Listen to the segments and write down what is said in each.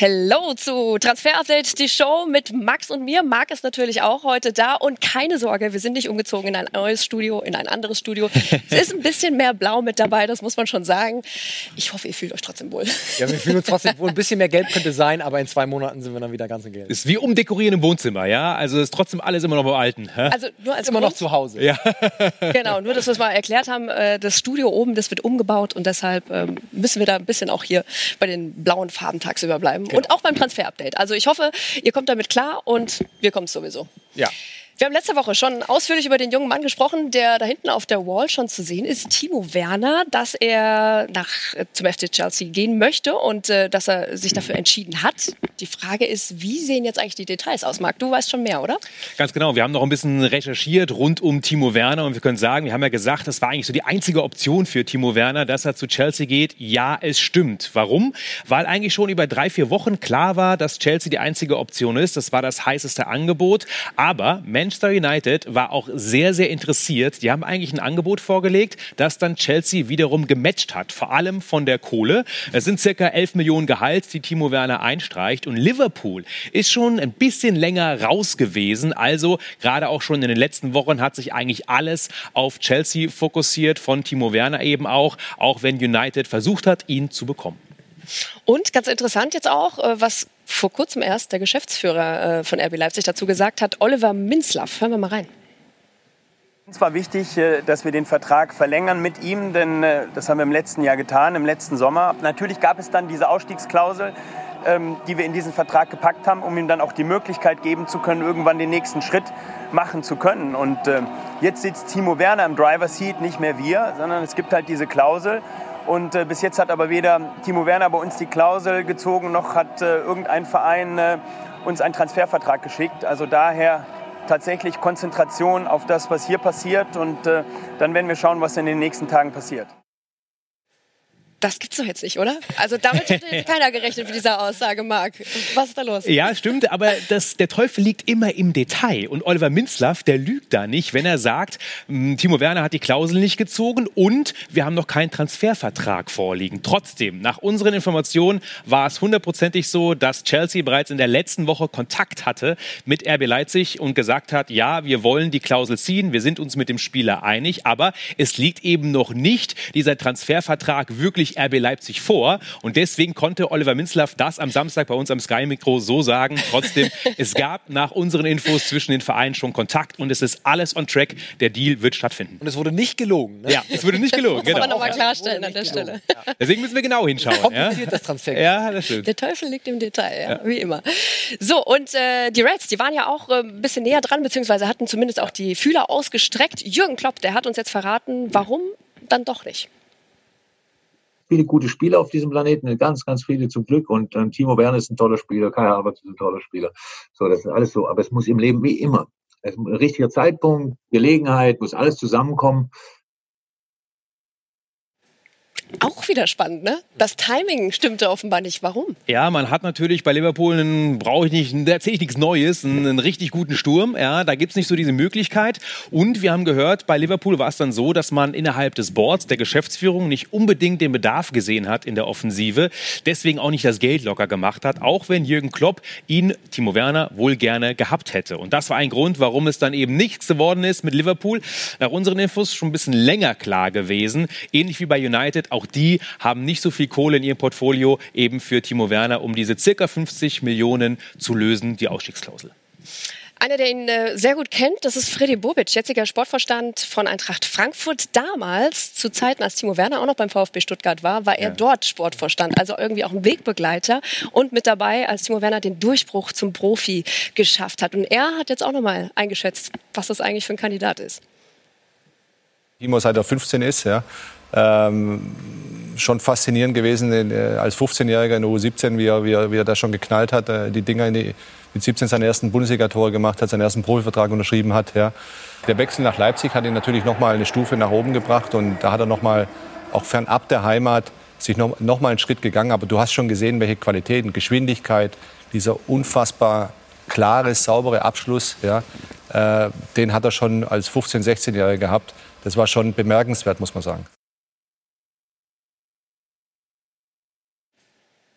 Hello zu Transfer Update, die Show mit Max und mir. Marc ist natürlich auch heute da und keine Sorge, wir sind nicht umgezogen in ein neues Studio, in ein anderes Studio. es ist ein bisschen mehr Blau mit dabei, das muss man schon sagen. Ich hoffe, ihr fühlt euch trotzdem wohl. Ja, wir fühlen uns trotzdem wohl. Ein bisschen mehr Gelb könnte sein, aber in zwei Monaten sind wir dann wieder ganz in Gelb. Ist wie umdekorieren im Wohnzimmer, ja? Also ist trotzdem alles immer noch beim Alten. Hä? Also nur als Immer Grund, noch zu Hause. Ja. Genau, nur dass wir es mal erklärt haben, äh, das Studio oben, das wird umgebaut und deshalb ähm, müssen wir da ein bisschen auch hier bei den blauen Farben tagsüber bleiben. Und auch beim Transfer-Update. Also ich hoffe, ihr kommt damit klar und wir kommen sowieso. Ja. Wir haben letzte Woche schon ausführlich über den jungen Mann gesprochen, der da hinten auf der Wall schon zu sehen ist, Timo Werner, dass er nach, äh, zum FC Chelsea gehen möchte und äh, dass er sich dafür entschieden hat. Die Frage ist, wie sehen jetzt eigentlich die Details aus, Marc? Du weißt schon mehr, oder? Ganz genau. Wir haben noch ein bisschen recherchiert rund um Timo Werner und wir können sagen, wir haben ja gesagt, das war eigentlich so die einzige Option für Timo Werner, dass er zu Chelsea geht. Ja, es stimmt. Warum? Weil eigentlich schon über drei, vier Wochen klar war, dass Chelsea die einzige Option ist. Das war das heißeste Angebot. Aber Manchester United war auch sehr, sehr interessiert. Die haben eigentlich ein Angebot vorgelegt, das dann Chelsea wiederum gematcht hat. Vor allem von der Kohle. Es sind circa 11 Millionen Gehalt, die Timo Werner einstreicht. Und Liverpool ist schon ein bisschen länger raus gewesen. Also gerade auch schon in den letzten Wochen hat sich eigentlich alles auf Chelsea fokussiert, von Timo Werner eben auch, auch wenn United versucht hat, ihn zu bekommen. Und ganz interessant jetzt auch, äh, was vor kurzem erst der Geschäftsführer äh, von RB Leipzig dazu gesagt hat, Oliver Minzlaff. Hören wir mal rein. Uns war wichtig, äh, dass wir den Vertrag verlängern mit ihm, denn äh, das haben wir im letzten Jahr getan, im letzten Sommer. Natürlich gab es dann diese Ausstiegsklausel, ähm, die wir in diesen Vertrag gepackt haben, um ihm dann auch die Möglichkeit geben zu können, irgendwann den nächsten Schritt machen zu können. Und äh, jetzt sitzt Timo Werner im Driver Seat, nicht mehr wir, sondern es gibt halt diese Klausel. Und äh, bis jetzt hat aber weder Timo Werner bei uns die Klausel gezogen, noch hat äh, irgendein Verein äh, uns einen Transfervertrag geschickt. Also daher tatsächlich Konzentration auf das, was hier passiert. Und äh, dann werden wir schauen, was in den nächsten Tagen passiert. Das gibt's doch jetzt nicht, oder? Also damit hätte jetzt keiner gerechnet mit dieser Aussage, Marc. Was ist da los? Ja, stimmt, aber das, der Teufel liegt immer im Detail. Und Oliver Minzlaff, der lügt da nicht, wenn er sagt, Timo Werner hat die Klausel nicht gezogen und wir haben noch keinen Transfervertrag vorliegen. Trotzdem, nach unseren Informationen war es hundertprozentig so, dass Chelsea bereits in der letzten Woche Kontakt hatte mit RB Leipzig und gesagt hat, ja, wir wollen die Klausel ziehen, wir sind uns mit dem Spieler einig, aber es liegt eben noch nicht dieser Transfervertrag wirklich RB Leipzig vor. Und deswegen konnte Oliver Minzlaff das am Samstag bei uns am Sky-Mikro so sagen. Trotzdem, es gab nach unseren Infos zwischen den Vereinen schon Kontakt und es ist alles on track. Der Deal wird stattfinden. Und es wurde nicht gelogen. Ne? Ja, es wurde nicht gelogen. Muss man Genau. nochmal klarstellen an der Stelle. gelogen. Deswegen müssen wir genau hinschauen. Ja, Kompliziert das Transfer. ja das stimmt. Der Teufel liegt im Detail, ja, wie immer. So, und äh, die Reds, die waren ja auch äh, ein bisschen näher dran, beziehungsweise hatten zumindest auch die Fühler ausgestreckt. Jürgen Klopp, der hat uns jetzt verraten, warum dann doch nicht. Viele gute Spieler auf diesem Planeten, ganz, ganz viele zum Glück. Und ähm, Timo Werner ist ein toller Spieler, Kai Havertz ist ein toller Spieler. So, das ist alles so. Aber es muss im Leben wie immer. Es ist ein richtiger Zeitpunkt, Gelegenheit, muss alles zusammenkommen. Auch wieder spannend, ne? Das Timing stimmte offenbar nicht. Warum? Ja, man hat natürlich bei Liverpool, einen, brauche ich nicht, erzähle ich nichts Neues, einen, einen richtig guten Sturm. Ja, da gibt's nicht so diese Möglichkeit. Und wir haben gehört, bei Liverpool war es dann so, dass man innerhalb des Boards, der Geschäftsführung, nicht unbedingt den Bedarf gesehen hat in der Offensive. Deswegen auch nicht das Geld locker gemacht hat, auch wenn Jürgen Klopp ihn, Timo Werner, wohl gerne gehabt hätte. Und das war ein Grund, warum es dann eben nichts geworden ist mit Liverpool. Nach unseren Infos schon ein bisschen länger klar gewesen. Ähnlich wie bei United, auch die haben nicht so viel Kohle in ihrem Portfolio eben für Timo Werner, um diese circa 50 Millionen zu lösen, die Ausstiegsklausel. Einer, der ihn äh, sehr gut kennt, das ist Freddy Bobic, jetziger Sportvorstand von Eintracht Frankfurt. Damals, zu Zeiten, als Timo Werner auch noch beim VfB Stuttgart war, war er dort Sportvorstand, also irgendwie auch ein Wegbegleiter und mit dabei, als Timo Werner den Durchbruch zum Profi geschafft hat. Und er hat jetzt auch nochmal eingeschätzt, was das eigentlich für ein Kandidat ist. Timo seit er 15 ist, ja. Ähm, schon faszinierend gewesen äh, als 15-Jähriger in der U17, wie er, wie, er, wie er da schon geknallt hat, äh, die Dinger in die, mit 17 seine ersten Bundesliga-Tore gemacht hat, seinen ersten Profivertrag unterschrieben hat. Ja. Der Wechsel nach Leipzig hat ihn natürlich noch mal eine Stufe nach oben gebracht und da hat er noch mal auch fernab der Heimat sich noch, noch mal einen Schritt gegangen. Aber du hast schon gesehen, welche Qualitäten, Geschwindigkeit, dieser unfassbar klare, saubere Abschluss, ja, äh, den hat er schon als 15-, 16-Jähriger gehabt. Das war schon bemerkenswert, muss man sagen.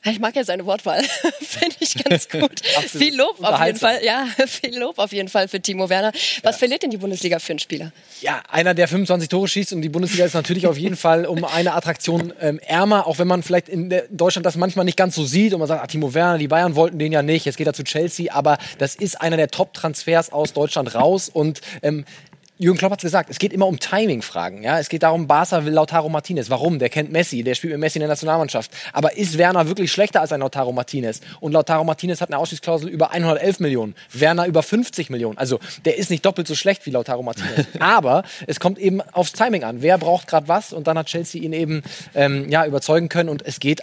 Ich mag ja seine Wortwahl. Finde ich ganz gut. viel Lob auf jeden Fall. Ja, viel Lob auf jeden Fall für Timo Werner. Was ja. verliert denn die Bundesliga für einen Spieler? Ja, einer, der 25 Tore schießt und die Bundesliga ist natürlich auf jeden Fall um eine Attraktion ähm, ärmer, auch wenn man vielleicht in Deutschland das manchmal nicht ganz so sieht und man sagt, ah, Timo Werner, die Bayern wollten den ja nicht, jetzt geht er zu Chelsea, aber das ist einer der Top-Transfers aus Deutschland raus und ähm, Jürgen Klopp hat gesagt, es geht immer um Timing-Fragen. Ja? Es geht darum, Barca will Lautaro Martinez. Warum? Der kennt Messi, der spielt mit Messi in der Nationalmannschaft. Aber ist Werner wirklich schlechter als ein Lautaro Martinez? Und Lautaro Martinez hat eine Ausstiegsklausel über 111 Millionen, Werner über 50 Millionen. Also der ist nicht doppelt so schlecht wie Lautaro Martinez. Aber es kommt eben aufs Timing an. Wer braucht gerade was? Und dann hat Chelsea ihn eben ähm, ja, überzeugen können. Und es geht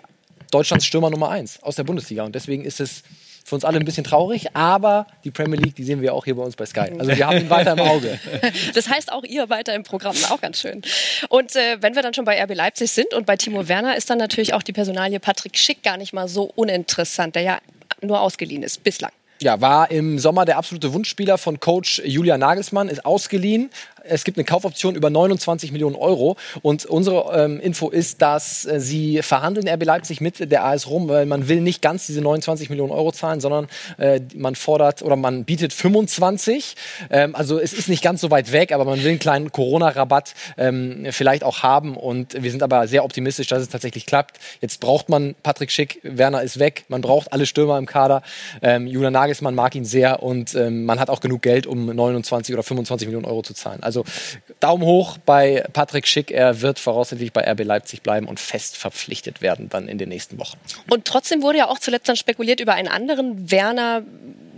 Deutschlands Stürmer Nummer eins aus der Bundesliga. Und deswegen ist es für uns alle ein bisschen traurig, aber die Premier League, die sehen wir auch hier bei uns bei Sky. Also wir haben ihn weiter im Auge. Das heißt auch ihr weiter im Programm, auch ganz schön. Und äh, wenn wir dann schon bei RB Leipzig sind und bei Timo Werner, ist dann natürlich auch die Personalie Patrick Schick gar nicht mal so uninteressant, der ja nur ausgeliehen ist bislang. Ja, war im Sommer der absolute Wunschspieler von Coach Julian Nagelsmann, ist ausgeliehen, es gibt eine Kaufoption über 29 Millionen Euro. Und unsere ähm, Info ist, dass äh, sie verhandeln RB Leipzig mit der AS Rom, weil man will nicht ganz diese 29 Millionen Euro zahlen, sondern äh, man fordert oder man bietet 25. Ähm, also es ist nicht ganz so weit weg, aber man will einen kleinen Corona-Rabatt ähm, vielleicht auch haben. Und wir sind aber sehr optimistisch, dass es tatsächlich klappt. Jetzt braucht man Patrick Schick, Werner ist weg, man braucht alle Stürmer im Kader. Ähm, Julian Nagelsmann mag ihn sehr und ähm, man hat auch genug Geld, um 29 oder 25 Millionen Euro zu zahlen. Also Daumen hoch bei Patrick Schick. Er wird voraussichtlich bei RB Leipzig bleiben und fest verpflichtet werden dann in den nächsten Wochen. Und trotzdem wurde ja auch zuletzt dann spekuliert über einen anderen Werner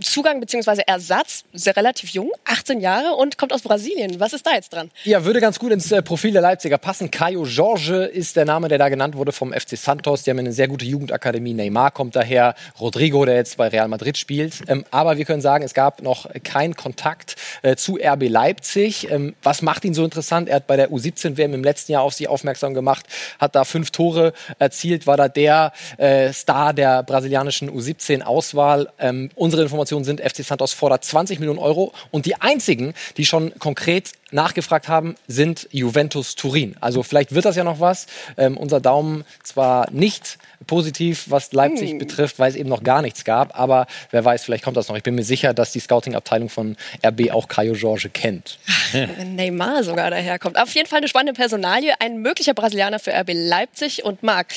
Zugang bzw. Ersatz, sehr relativ jung, 18 Jahre und kommt aus Brasilien. Was ist da jetzt dran? Ja, würde ganz gut ins äh, Profil der Leipziger passen. Caio Jorge ist der Name, der da genannt wurde vom FC Santos. Die haben eine sehr gute Jugendakademie. Neymar kommt daher, Rodrigo, der jetzt bei Real Madrid spielt. Ähm, aber wir können sagen, es gab noch keinen Kontakt äh, zu RB Leipzig. Ähm, was macht ihn so interessant? Er hat bei der U17-WM im letzten Jahr auf sich aufmerksam gemacht, hat da fünf Tore erzielt, war da der äh, Star der brasilianischen U17-Auswahl. Ähm, unsere Informationen Informationen sind, FC Santos fordert 20 Millionen Euro. Und die einzigen, die schon konkret nachgefragt haben, sind Juventus Turin. Also vielleicht wird das ja noch was. Ähm, unser Daumen zwar nicht positiv, was Leipzig hm. betrifft, weil es eben noch gar nichts gab, aber wer weiß, vielleicht kommt das noch. Ich bin mir sicher, dass die Scouting-Abteilung von RB auch Caio Jorge kennt. Wenn Neymar sogar daherkommt. Auf jeden Fall eine spannende Personalie. Ein möglicher Brasilianer für RB Leipzig und Marc.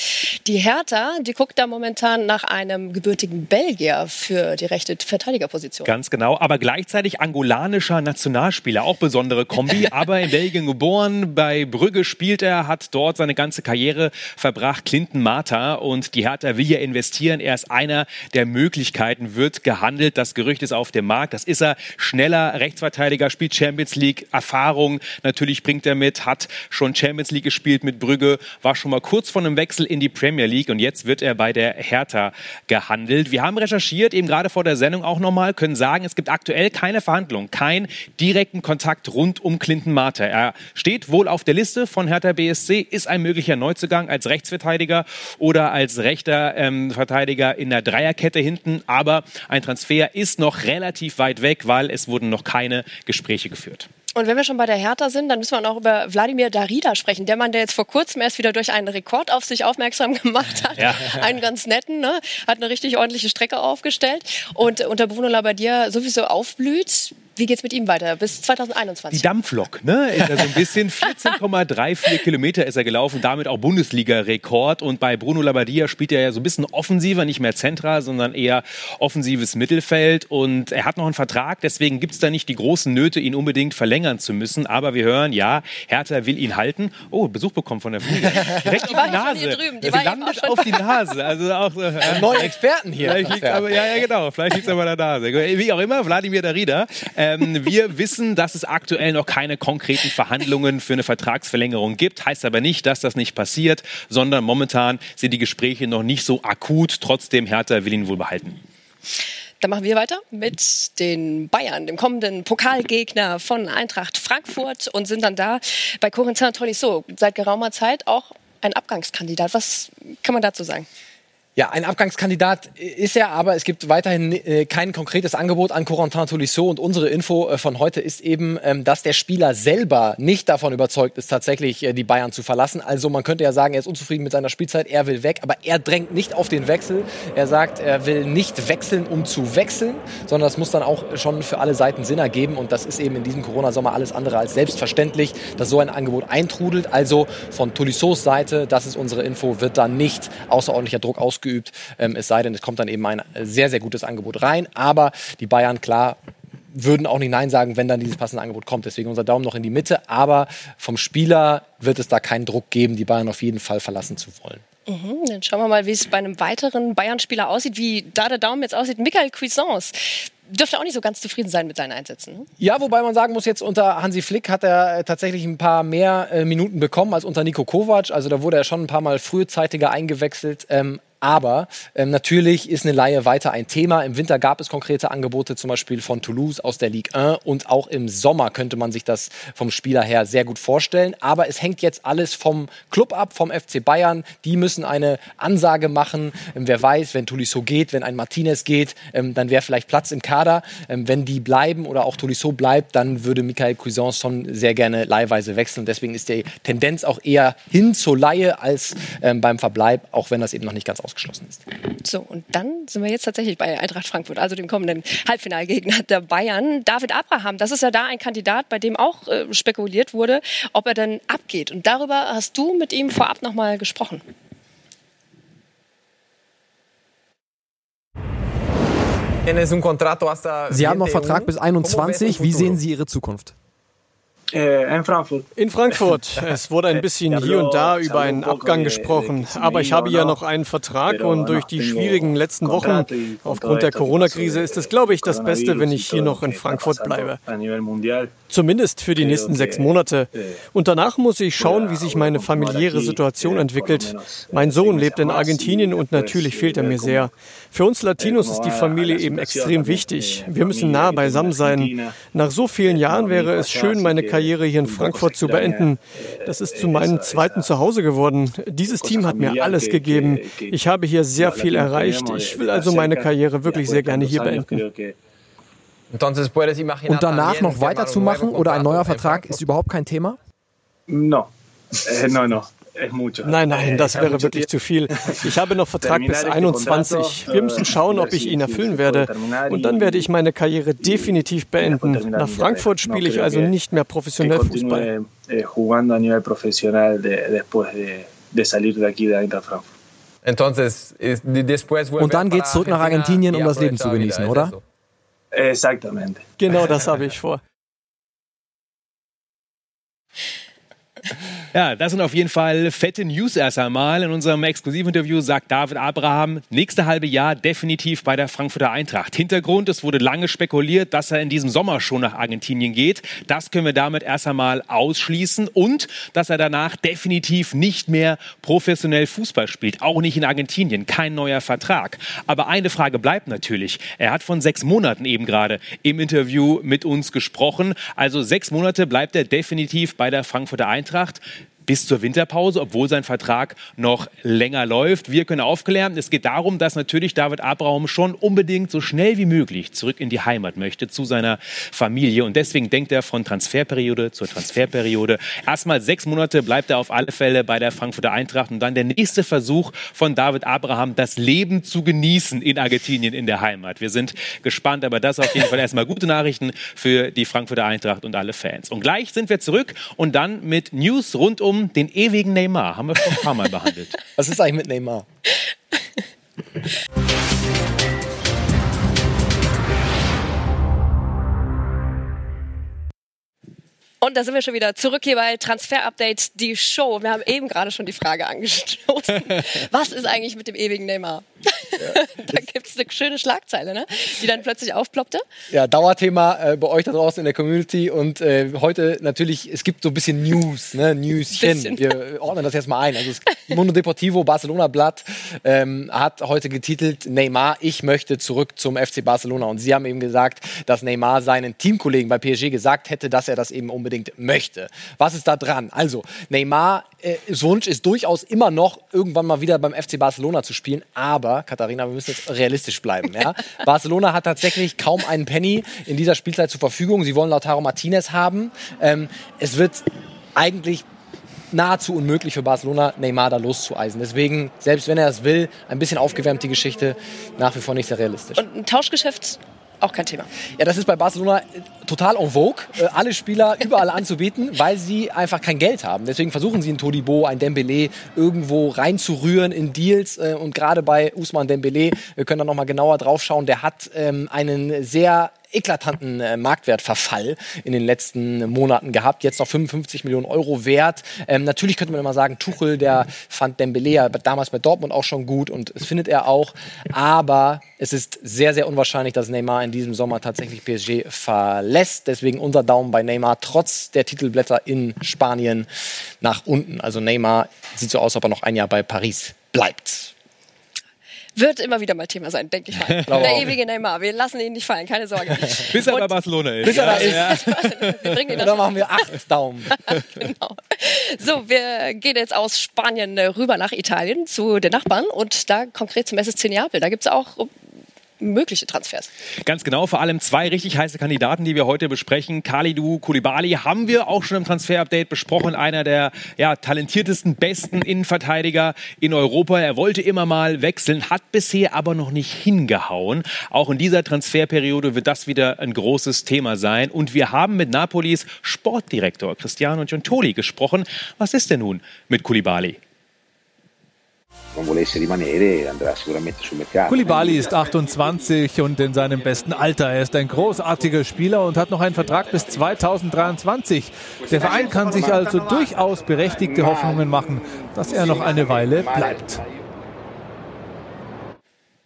Die Hertha, die guckt da momentan nach einem gebürtigen Belgier für die rechte Verteidigerposition. Ganz genau, aber gleichzeitig angolanischer Nationalspieler, auch besondere Kompetenz Kombi, aber in Belgien geboren. Bei Brügge spielt er, hat dort seine ganze Karriere verbracht. Clinton Marta und die Hertha will ja investieren. Er ist einer der Möglichkeiten, wird gehandelt. Das Gerücht ist auf dem Markt. Das ist er. Schneller Rechtsverteidiger, spielt Champions League. Erfahrung natürlich bringt er mit, hat schon Champions League gespielt mit Brügge, war schon mal kurz vor einem Wechsel in die Premier League und jetzt wird er bei der Hertha gehandelt. Wir haben recherchiert, eben gerade vor der Sendung auch nochmal, können sagen, es gibt aktuell keine Verhandlungen, keinen direkten Kontakt rund um Clinton Marter. Er steht wohl auf der Liste von Hertha BSC, ist ein möglicher Neuzugang als Rechtsverteidiger oder als rechter ähm, Verteidiger in der Dreierkette hinten. Aber ein Transfer ist noch relativ weit weg, weil es wurden noch keine Gespräche geführt. Und wenn wir schon bei der Hertha sind, dann müssen wir auch über Wladimir Darida sprechen. Der Mann, der jetzt vor kurzem erst wieder durch einen Rekord auf sich aufmerksam gemacht hat. Ja. Einen ganz netten, ne? hat eine richtig ordentliche Strecke aufgestellt. Und unter Bruno Labbadia sowieso aufblüht. Wie geht es mit ihm weiter bis 2021? Die Dampflok, ne? Ist er so ein bisschen 14,34 Kilometer ist er gelaufen, damit auch Bundesliga-Rekord. Und bei Bruno Labbadia spielt er ja so ein bisschen offensiver, nicht mehr zentral, sondern eher offensives Mittelfeld. Und er hat noch einen Vertrag, deswegen gibt es da nicht die großen Nöte, ihn unbedingt verlängern zu müssen. Aber wir hören, ja, Hertha will ihn halten. Oh, Besuch bekommen von der Fliege. Direkt die auf die Nase. Drüben, die landet auf die Nase. Also auch äh, neue Experten hier. aber, ja, ja, genau. Vielleicht liegt es aber an der Nase. Wie auch immer, Wladimir Darida. Ähm, wir wissen, dass es aktuell noch keine konkreten Verhandlungen für eine Vertragsverlängerung gibt. Heißt aber nicht, dass das nicht passiert, sondern momentan sind die Gespräche noch nicht so akut. Trotzdem, Hertha will ihn wohl behalten. Dann machen wir weiter mit den Bayern, dem kommenden Pokalgegner von Eintracht Frankfurt und sind dann da bei Corentin Tolisso seit geraumer Zeit auch ein Abgangskandidat. Was kann man dazu sagen? Ja, ein Abgangskandidat ist er, aber es gibt weiterhin äh, kein konkretes Angebot an Corentin Tolisso und unsere Info äh, von heute ist eben, ähm, dass der Spieler selber nicht davon überzeugt ist, tatsächlich äh, die Bayern zu verlassen. Also man könnte ja sagen, er ist unzufrieden mit seiner Spielzeit, er will weg, aber er drängt nicht auf den Wechsel. Er sagt, er will nicht wechseln, um zu wechseln, sondern das muss dann auch schon für alle Seiten Sinn ergeben und das ist eben in diesem Corona-Sommer alles andere als selbstverständlich, dass so ein Angebot eintrudelt. Also von Tolissos Seite, das ist unsere Info, wird da nicht außerordentlicher Druck ausgeübt ausgeübt. Ähm, es sei denn, es kommt dann eben ein sehr, sehr gutes Angebot rein. Aber die Bayern, klar, würden auch nicht Nein sagen, wenn dann dieses passende Angebot kommt. Deswegen unser Daumen noch in die Mitte. Aber vom Spieler wird es da keinen Druck geben, die Bayern auf jeden Fall verlassen zu wollen. Mhm, dann schauen wir mal, wie es bei einem weiteren Bayern-Spieler aussieht, wie da der Daumen jetzt aussieht. Michael Cuisance dürfte auch nicht so ganz zufrieden sein mit seinen Einsätzen. Ne? Ja, wobei man sagen muss, jetzt unter Hansi Flick hat er äh, tatsächlich ein paar mehr äh, Minuten bekommen als unter Nico Kovac. Also da wurde er schon ein paar Mal frühzeitiger eingewechselt. Ähm, aber ähm, natürlich ist eine Laie weiter ein Thema. Im Winter gab es konkrete Angebote, zum Beispiel von Toulouse aus der Ligue 1. Und auch im Sommer könnte man sich das vom Spieler her sehr gut vorstellen. Aber es hängt jetzt alles vom Club ab, vom FC Bayern. Die müssen eine Ansage machen. Ähm, wer weiß, wenn Tolisso geht, wenn ein Martinez geht, ähm, dann wäre vielleicht Platz im Kader. Ähm, wenn die bleiben oder auch Tolisso bleibt, dann würde Michael Cuisance schon sehr gerne leihweise wechseln. Deswegen ist die Tendenz auch eher hin zur Laie als ähm, beim Verbleib, auch wenn das eben noch nicht ganz ausgeschlossen ist. So, und dann sind wir jetzt tatsächlich bei Eintracht Frankfurt, also dem kommenden Halbfinalgegner der Bayern. David Abraham, das ist ja da ein Kandidat, bei dem auch äh, spekuliert wurde, ob er denn abgeht. Und darüber hast du mit ihm vorab nochmal gesprochen. Sie haben noch Vertrag bis 21. Wie sehen Sie Ihre Zukunft? Äh, in Frankfurt. In Frankfurt. Es wurde ein bisschen hier und da über einen Abgang gesprochen. Aber ich habe ja noch einen Vertrag und durch die schwierigen letzten Wochen aufgrund der Corona-Krise ist es, glaube ich, das Beste, wenn ich hier noch in Frankfurt bleibe. Zumindest für die nächsten sechs Monate. Und danach muss ich schauen, wie sich meine familiäre Situation entwickelt. Mein Sohn lebt in Argentinien und natürlich fehlt er mir sehr. Für uns Latinos ist die Familie eben extrem wichtig. Wir müssen nah beisammen sein. Nach so vielen Jahren wäre es schön, meine Karriere hier in Frankfurt zu beenden. Das ist zu meinem zweiten Zuhause geworden. Dieses Team hat mir alles gegeben. Ich habe hier sehr viel erreicht. Ich will also meine Karriere wirklich sehr gerne hier beenden. Und danach noch weiterzumachen oder ein neuer Vertrag ist überhaupt kein Thema? No, no, no. Nein, nein, das wäre wirklich zu viel. Ich habe noch Vertrag bis 21. Wir müssen schauen, ob ich ihn erfüllen werde. Und dann werde ich meine Karriere definitiv beenden. Nach Frankfurt spiele ich also nicht mehr professionell Fußball. Eh, Und dann geht es zurück nach Argentinien, um das Leben zu genießen, oder? Exaktamente. Genau das habe ich vor. Ja, das sind auf jeden Fall fette News erst einmal. In unserem Exklusivinterview sagt David Abraham, nächste halbe Jahr definitiv bei der Frankfurter Eintracht. Hintergrund, es wurde lange spekuliert, dass er in diesem Sommer schon nach Argentinien geht. Das können wir damit erst einmal ausschließen. Und, dass er danach definitiv nicht mehr professionell Fußball spielt. Auch nicht in Argentinien. Kein neuer Vertrag. Aber eine Frage bleibt natürlich. Er hat von sechs Monaten eben gerade im Interview mit uns gesprochen. Also sechs Monate bleibt er definitiv bei der Frankfurter Eintracht bis zur Winterpause, obwohl sein Vertrag noch länger läuft. Wir können aufklären, es geht darum, dass natürlich David Abraham schon unbedingt so schnell wie möglich zurück in die Heimat möchte, zu seiner Familie. Und deswegen denkt er von Transferperiode zur Transferperiode. Erstmal sechs Monate bleibt er auf alle Fälle bei der Frankfurter Eintracht. Und dann der nächste Versuch von David Abraham, das Leben zu genießen in Argentinien, in der Heimat. Wir sind gespannt, aber das auf jeden Fall erstmal gute Nachrichten für die Frankfurter Eintracht und alle Fans. Und gleich sind wir zurück und dann mit News rund um um den ewigen Neymar. Haben wir schon ein paar Mal behandelt. Was ist eigentlich mit Neymar? Und da sind wir schon wieder zurück hier bei Transfer Update, die Show. Wir haben eben gerade schon die Frage angestoßen. Was ist eigentlich mit dem ewigen Neymar? da gibt es eine schöne Schlagzeile, ne? die dann plötzlich aufploppte. Ja, Dauerthema äh, bei euch da draußen in der Community und äh, heute natürlich, es gibt so ein bisschen News, ne? Newschen. Bisschen. Wir ordnen das jetzt mal ein. Also das Mundo Deportivo Barcelona Blatt ähm, hat heute getitelt Neymar, ich möchte zurück zum FC Barcelona und sie haben eben gesagt, dass Neymar seinen Teamkollegen bei PSG gesagt hätte, dass er das eben unbedingt möchte. Was ist da dran? Also Neymar äh, Wunsch ist durchaus immer noch irgendwann mal wieder beim FC Barcelona zu spielen, aber Katharina, wir müssen jetzt realistisch bleiben. Ja? Barcelona hat tatsächlich kaum einen Penny in dieser Spielzeit zur Verfügung. Sie wollen Lautaro Martinez haben. Ähm, es wird eigentlich nahezu unmöglich für Barcelona, Neymar da loszueisen. Deswegen, selbst wenn er es will, ein bisschen aufgewärmt die Geschichte, nach wie vor nicht sehr realistisch. Und ein Tauschgeschäft auch kein Thema. Ja, das ist bei Barcelona äh, total en vogue, äh, alle Spieler überall anzubieten, weil sie einfach kein Geld haben. Deswegen versuchen sie einen Todibo, ein Dembele irgendwo reinzurühren in Deals. Äh, und gerade bei Usman Dembele, wir können da nochmal genauer drauf schauen, der hat ähm, einen sehr eklatanten äh, Marktwertverfall in den letzten Monaten gehabt. Jetzt noch 55 Millionen Euro wert. Ähm, natürlich könnte man immer sagen, Tuchel, der fand Dembele ja damals bei Dortmund auch schon gut und es findet er auch. Aber es ist sehr, sehr unwahrscheinlich, dass Neymar in diesem Sommer tatsächlich PSG verlässt. Deswegen unser Daumen bei Neymar trotz der Titelblätter in Spanien nach unten. Also Neymar sieht so aus, ob er noch ein Jahr bei Paris bleibt. Wird immer wieder mal Thema sein, denke ich mal. Der ewige Neymar. Wir lassen ihn nicht fallen, keine Sorge. Bis er bei Barcelona ist. Bis er da ist. Ja. wir bringen ihn dann machen wir acht Daumen. genau. So, wir gehen jetzt aus Spanien rüber nach Italien zu den Nachbarn und da konkret zum SSC Neapel. Da gibt es auch mögliche Transfers. Ganz genau, vor allem zwei richtig heiße Kandidaten, die wir heute besprechen. Khalidou Koulibaly haben wir auch schon im Transfer-Update besprochen. Einer der ja, talentiertesten, besten Innenverteidiger in Europa. Er wollte immer mal wechseln, hat bisher aber noch nicht hingehauen. Auch in dieser Transferperiode wird das wieder ein großes Thema sein. Und wir haben mit Napolis Sportdirektor Cristiano Giuntoli gesprochen. Was ist denn nun mit Koulibaly? Non volesse rimanere andrà sicuramente sul mercato. Koulibaly ist 28 und in seinem besten Alter. Er ist ein großartiger Spieler und hat noch einen Vertrag bis 2023. Der Verein kann sich also durchaus berechtigte Hoffnungen machen, dass er noch eine Weile bleibt.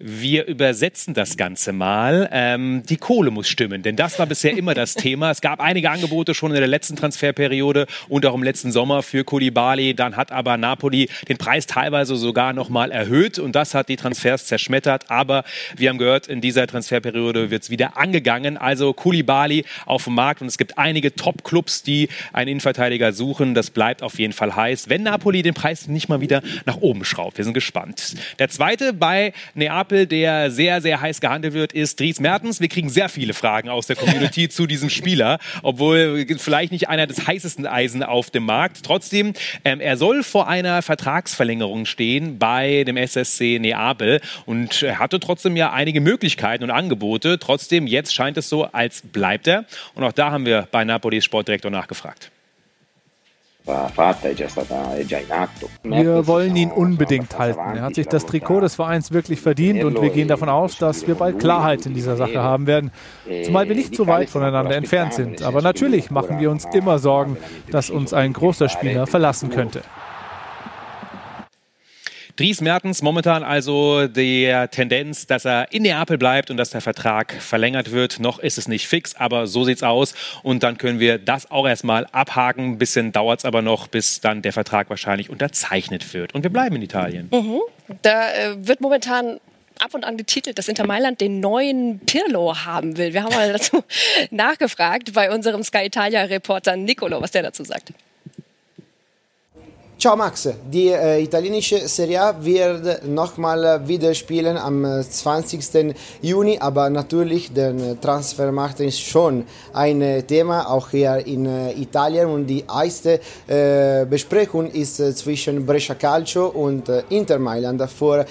Wir übersetzen das Ganze mal. Ähm, die Kohle muss stimmen, denn das war bisher immer das Thema. Es gab einige Angebote schon in der letzten Transferperiode und auch im letzten Sommer für Koulibaly. Dann hat aber Napoli den Preis teilweise sogar noch mal erhöht und das hat die Transfers zerschmettert. Aber wir haben gehört, in dieser Transferperiode wird es wieder angegangen. Also Koulibaly auf dem Markt und es gibt einige Top-Clubs, die einen Innenverteidiger suchen. Das bleibt auf jeden Fall heiß, wenn Napoli den Preis nicht mal wieder nach oben schraubt. Wir sind gespannt. Der zweite bei Neapel Neapel, der sehr, sehr heiß gehandelt wird, ist Dries Mertens. Wir kriegen sehr viele Fragen aus der Community zu diesem Spieler, obwohl vielleicht nicht einer des heißesten Eisen auf dem Markt. Trotzdem, ähm, er soll vor einer Vertragsverlängerung stehen bei dem SSC Neapel und er hatte trotzdem ja einige Möglichkeiten und Angebote. Trotzdem, jetzt scheint es so, als bleibt er. Und auch da haben wir bei Napolis Sportdirektor nachgefragt. Wir wollen ihn unbedingt halten. Er hat sich das Trikot des Vereins wirklich verdient und wir gehen davon aus, dass wir bald Klarheit in dieser Sache haben werden. Zumal wir nicht so weit voneinander entfernt sind. Aber natürlich machen wir uns immer Sorgen, dass uns ein großer Spieler verlassen könnte. Dries Mertens momentan also der Tendenz, dass er in Neapel bleibt und dass der Vertrag verlängert wird. Noch ist es nicht fix, aber so sieht's aus. Und dann können wir das auch erstmal abhaken. Ein bisschen dauert es aber noch, bis dann der Vertrag wahrscheinlich unterzeichnet wird. Und wir bleiben in Italien. Mhm. Da äh, wird momentan ab und an getitelt, dass Inter Mailand den neuen Pirlo haben will. Wir haben mal dazu nachgefragt bei unserem Sky Italia Reporter Nicolo, was der dazu sagt. Ciao Max, die äh, italienische Serie A wird nochmal wieder spielen am 20. Äh, Juni, aber natürlich der äh, Transfermarkt ist schon ein äh, Thema, auch hier in äh, Italien und die erste äh, Besprechung ist zwischen Brescia Calcio und Inter Mailand vor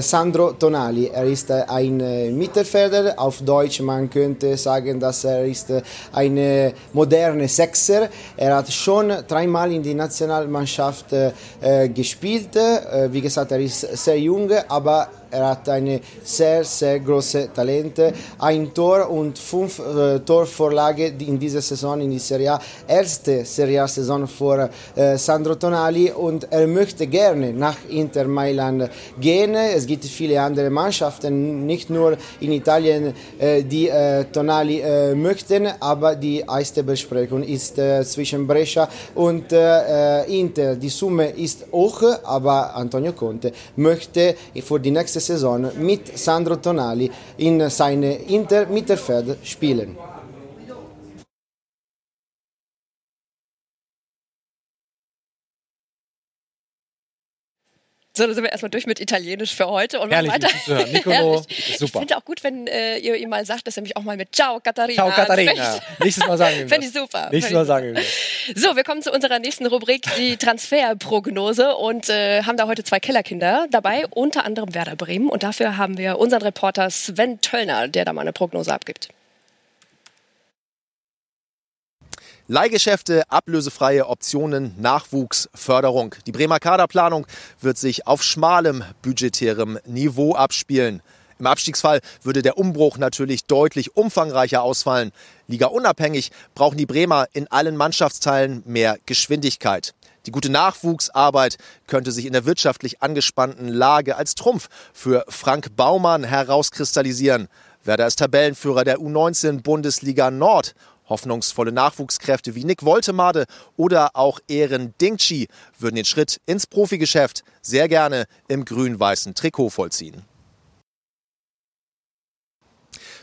Sandro Tonali. Er ist ein Mittelfelder, auf Deutsch man könnte sagen, dass er ist ein moderne Sechser. Er hat schon dreimal in die Nationalmannschaft äh, gespielt. Äh, wie gesagt, er ist sehr jung, aber Er hat eine sehr, sehr große Talente. Ein Tor und fünf äh, Torvorlage in dieser Saison in die Serie A. Erste Serie A-Saison für äh, Sandro Tonali und er möchte gerne nach Inter Mailand gehen. Es gibt viele andere Mannschaften, nicht nur in Italien, äh, die äh, Tonali äh, möchten, aber die erste Besprechung ist äh, zwischen Brescia und Inter. Die Summe ist hoch, aber Antonio Conte möchte für die nächste Saison mit Sandro Tonali in seine Inter Mittelfeld spielen. So, dann sind wir erstmal durch mit Italienisch für heute und Herrlich, weiter. Hören. Nicolo, super. Ich finde auch gut, wenn äh, ihr ihm mal sagt, dass er mich auch mal mit Ciao Katharina Ciao Katharina. Nächstes Mal sagen wir Finde ich super. Nächstes Mal sagen wir So, wir kommen zu unserer nächsten Rubrik, die Transferprognose und äh, haben da heute zwei Kellerkinder dabei, unter anderem Werder Bremen und dafür haben wir unseren Reporter Sven Töllner, der da mal eine Prognose abgibt. Leihgeschäfte, ablösefreie Optionen, Nachwuchs, Förderung. Die Bremer Kaderplanung wird sich auf schmalem budgetärem Niveau abspielen. Im Abstiegsfall würde der Umbruch natürlich deutlich umfangreicher ausfallen. Liga unabhängig brauchen die Bremer in allen Mannschaftsteilen mehr Geschwindigkeit. Die gute Nachwuchsarbeit könnte sich in der wirtschaftlich angespannten Lage als Trumpf für Frank Baumann herauskristallisieren. Werder ist Tabellenführer der U19 Bundesliga Nord Hoffnungsvolle Nachwuchskräfte wie Nick Woltemade oder auch Ehren Dingchi würden den Schritt ins Profigeschäft sehr gerne im grün-weißen Trikot vollziehen.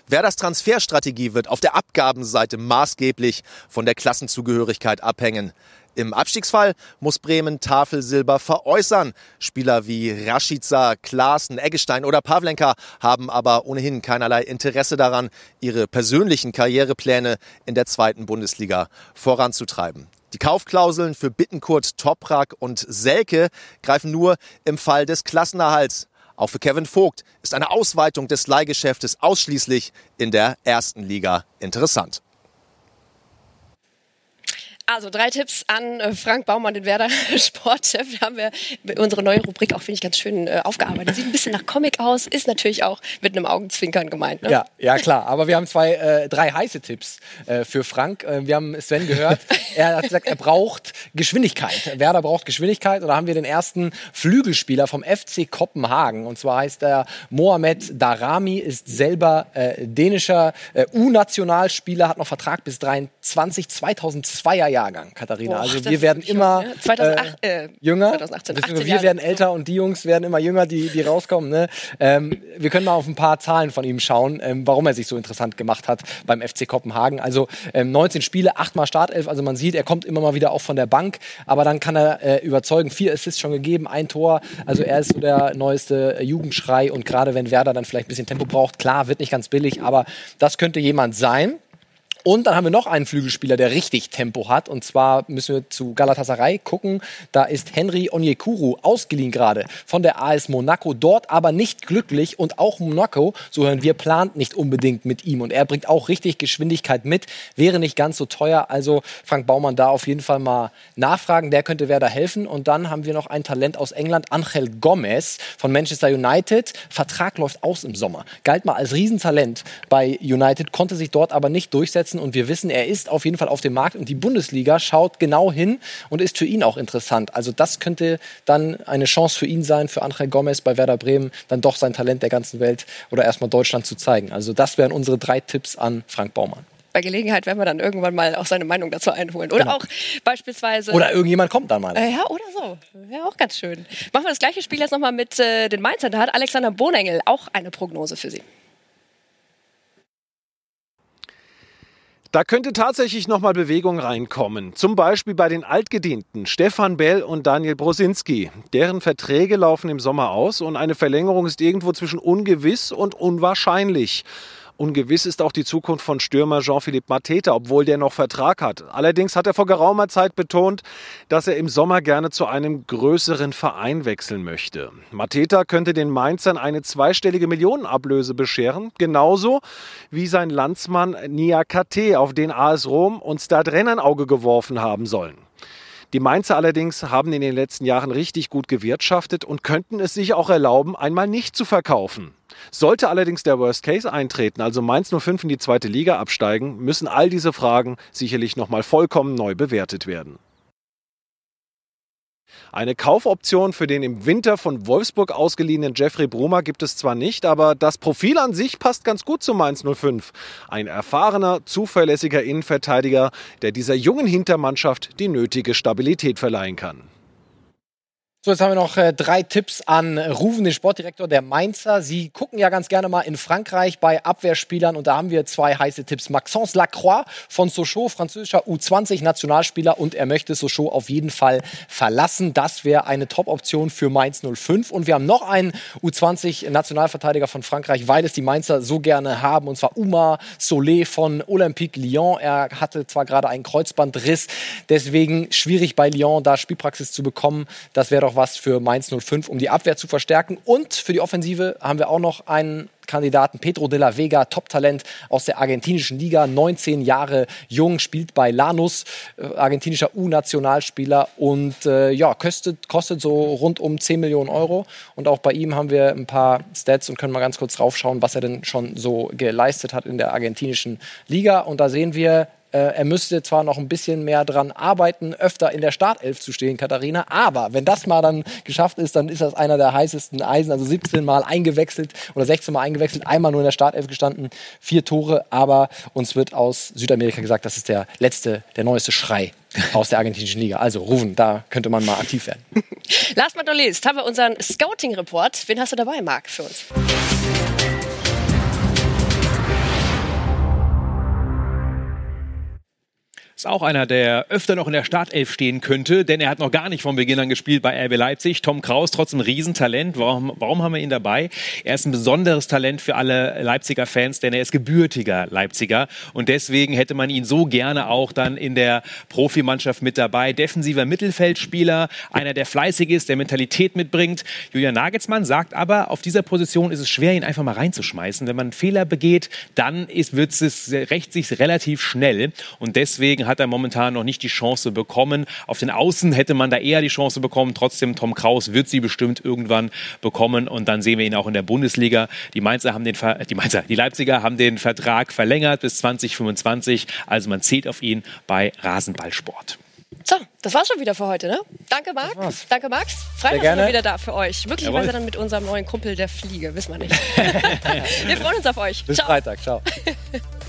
Werders Transferstrategie wird auf der Abgabenseite maßgeblich von der Klassenzugehörigkeit abhängen. Im Abstiegsfall muss Bremen Tafelsilber veräußern. Spieler wie Rashica, Klaassen, Eggestein oder Pavlenka haben aber ohnehin keinerlei Interesse daran, ihre persönlichen Karrierepläne in der zweiten Bundesliga voranzutreiben. Die Kaufklauseln für Bittenkurt, Toprak und Selke greifen nur im Fall des Klassenerhalts. Auch für Kevin Vogt ist eine Ausweitung des Leihgeschäftes ausschließlich in der ersten Liga interessant. Also drei Tipps an äh, Frank Baumann, den Werder Sportchef. Da haben wir unsere neue Rubrik auch, finde ich, ganz schön äh, aufgearbeitet. Sieht ein bisschen nach Comic aus, ist natürlich auch mit einem Augenzwinkern gemeint. Ne? Ja, ja, klar. Aber wir haben zwei, äh, drei heiße Tipps äh, für Frank. Äh, wir haben Sven gehört. er hat gesagt, er braucht Geschwindigkeit. Werder braucht Geschwindigkeit. Und da haben wir den ersten Flügelspieler vom FC Kopenhagen. Und zwar heißt er Mohamed Darami, ist selber äh, dänischer U-Nationalspieler, hat noch Vertrag bis 23, 2002er Jahrgang, Katharina. Boah, also wir werden immer jung, 2008, äh, äh, jünger. 2018, wir Jahre. werden älter und die Jungs werden immer jünger, die, die rauskommen. Ne? Ähm, wir können mal auf ein paar Zahlen von ihm schauen, ähm, warum er sich so interessant gemacht hat beim FC Kopenhagen. Also ähm, 19 Spiele, 8 mal Startelf. Also man sieht, er kommt immer mal wieder auch von der Bank, aber dann kann er äh, überzeugen. Vier Assists schon gegeben, ein Tor. Also er ist so der neueste Jugendschrei und gerade wenn Werder dann vielleicht ein bisschen Tempo braucht, klar, wird nicht ganz billig, aber das könnte jemand sein. Und dann haben wir noch einen Flügelspieler, der richtig Tempo hat. Und zwar müssen wir zu Galatasaray gucken. Da ist Henry Onyekuru ausgeliehen gerade von der AS Monaco. Dort aber nicht glücklich. Und auch Monaco, so hören wir, plant nicht unbedingt mit ihm. Und er bringt auch richtig Geschwindigkeit mit. Wäre nicht ganz so teuer. Also Frank Baumann da auf jeden Fall mal nachfragen. Der könnte wer da helfen. Und dann haben wir noch ein Talent aus England, Angel Gomez von Manchester United. Vertrag läuft aus im Sommer. Galt mal als Riesentalent bei United, konnte sich dort aber nicht durchsetzen setzen. Und wir wissen, er ist auf jeden Fall auf dem Markt und die Bundesliga schaut genau hin und ist für ihn auch interessant. Also das könnte dann eine Chance für ihn sein, für Angel Gomez bei Werder Bremen, dann doch sein Talent der ganzen Welt oder erstmal Deutschland zu zeigen. Also das wären unsere drei Tipps an Frank Baumann bei Gelegenheit werden wir dann irgendwann mal auch seine Meinung dazu einholen. Oder genau. auch beispielsweise. Oder irgendjemand kommt dann mal. Äh, ja, oder so. Wäre auch ganz schön. Machen wir das gleiche Spiel jetzt nochmal mit äh, den Mainzern. Da hat Alexander Bohnengel auch eine Prognose für Sie. Da könnte tatsächlich nochmal Bewegung reinkommen. Zum Beispiel bei den Altgedienten Stefan Bell und Daniel Brosinski. Deren Verträge laufen im Sommer aus und eine Verlängerung ist irgendwo zwischen ungewiss und unwahrscheinlich. Ungewiss ist auch die Zukunft von Stürmer Jean-Philippe Mateta, obwohl der noch Vertrag hat. Allerdings hat er vor geraumer Zeit betont, dass er im Sommer gerne zu einem größeren Verein wechseln möchte. Mateta könnte den Mainzern eine zweistellige Millionenablöse bescheren, genauso wie sein Landsmann Nia Kate, auf den AS Rom und Stade Rennes ein Auge geworfen haben sollen. Die Mainzer allerdings haben in den letzten Jahren richtig gut gewirtschaftet und könnten es sich auch erlauben, einmal nicht zu verkaufen. Sollte allerdings der Worst Case eintreten, also Mainz 05 in die zweite Liga absteigen, müssen all diese Fragen sicherlich nochmal vollkommen neu bewertet werden. Eine Kaufoption für den im Winter von Wolfsburg ausgeliehenen Jeffrey Brummer gibt es zwar nicht, aber das Profil an sich passt ganz gut zu Mainz 05. Ein erfahrener, zuverlässiger Innenverteidiger, der dieser jungen Hintermannschaft die nötige Stabilität verleihen kann. So, jetzt haben wir noch äh, drei Tipps an Rufen, den Sportdirektor der Mainzer. Sie gucken ja ganz gerne mal in Frankreich bei Abwehrspielern und da haben wir zwei heiße Tipps. Maxence Lacroix von Sochaux, französischer U20-Nationalspieler und er möchte Sochaux auf jeden Fall verlassen. Das wäre eine Top-Option für Mainz 05. Und wir haben noch einen U20-Nationalverteidiger von Frankreich, weil es die Mainzer so gerne haben und zwar Oumar Solé von Olympique Lyon. Er hatte zwar gerade einen Kreuzbandriss, deswegen schwierig bei Lyon da Spielpraxis zu bekommen. Das wäre doch noch was für Mainz 05, um die Abwehr zu verstärken. Und für die Offensive haben wir auch noch einen Kandidaten, Pedro de la Vega, Top-Talent aus der argentinischen Liga, 19 Jahre jung, spielt bei Lanus, äh, argentinischer U-Nationalspieler und äh, ja, kostet, kostet so rund um 10 Millionen Euro. Und auch bei ihm haben wir ein paar Stats und können mal ganz kurz draufschauen, was er denn schon so geleistet hat in der argentinischen Liga. Und da sehen wir, er müsste zwar noch ein bisschen mehr dran arbeiten, öfter in der Startelf zu stehen, Katharina, aber wenn das mal dann geschafft ist, dann ist das einer der heißesten Eisen. Also 17 Mal eingewechselt oder 16 Mal eingewechselt, einmal nur in der Startelf gestanden, vier Tore, aber uns wird aus Südamerika gesagt, das ist der letzte, der neueste Schrei aus der argentinischen Liga. Also Rufen, da könnte man mal aktiv werden. Last but not least haben wir unseren Scouting-Report. Wen hast du dabei, Marc, für uns? Ist auch einer, der öfter noch in der Startelf stehen könnte, denn er hat noch gar nicht von Beginn an gespielt bei RB Leipzig. Tom Kraus, trotzdem Riesentalent. Warum, warum haben wir ihn dabei? Er ist ein besonderes Talent für alle Leipziger Fans, denn er ist gebürtiger Leipziger. Und deswegen hätte man ihn so gerne auch dann in der Profimannschaft mit dabei. Defensiver Mittelfeldspieler, einer, der fleißig ist, der Mentalität mitbringt. Julian Nagelsmann sagt aber, auf dieser Position ist es schwer, ihn einfach mal reinzuschmeißen. Wenn man einen Fehler begeht, dann ist, wird es, rächt sich relativ schnell. Und deswegen hat hat er momentan noch nicht die Chance bekommen. Auf den Außen hätte man da eher die Chance bekommen. Trotzdem, Tom Kraus wird sie bestimmt irgendwann bekommen. Und dann sehen wir ihn auch in der Bundesliga. Die Mainzer haben den, Ver die Mainzer, die Leipziger haben den Vertrag verlängert bis 2025. Also man zählt auf ihn bei Rasenballsport. So, das war's schon wieder für heute, ne? Danke, Marc. Danke, Max. Freitag sind wir wieder da für euch. Möglicherweise dann mit unserem neuen Kumpel der Fliege, wissen wir nicht. wir freuen uns auf euch. Bis ciao. Freitag. Ciao.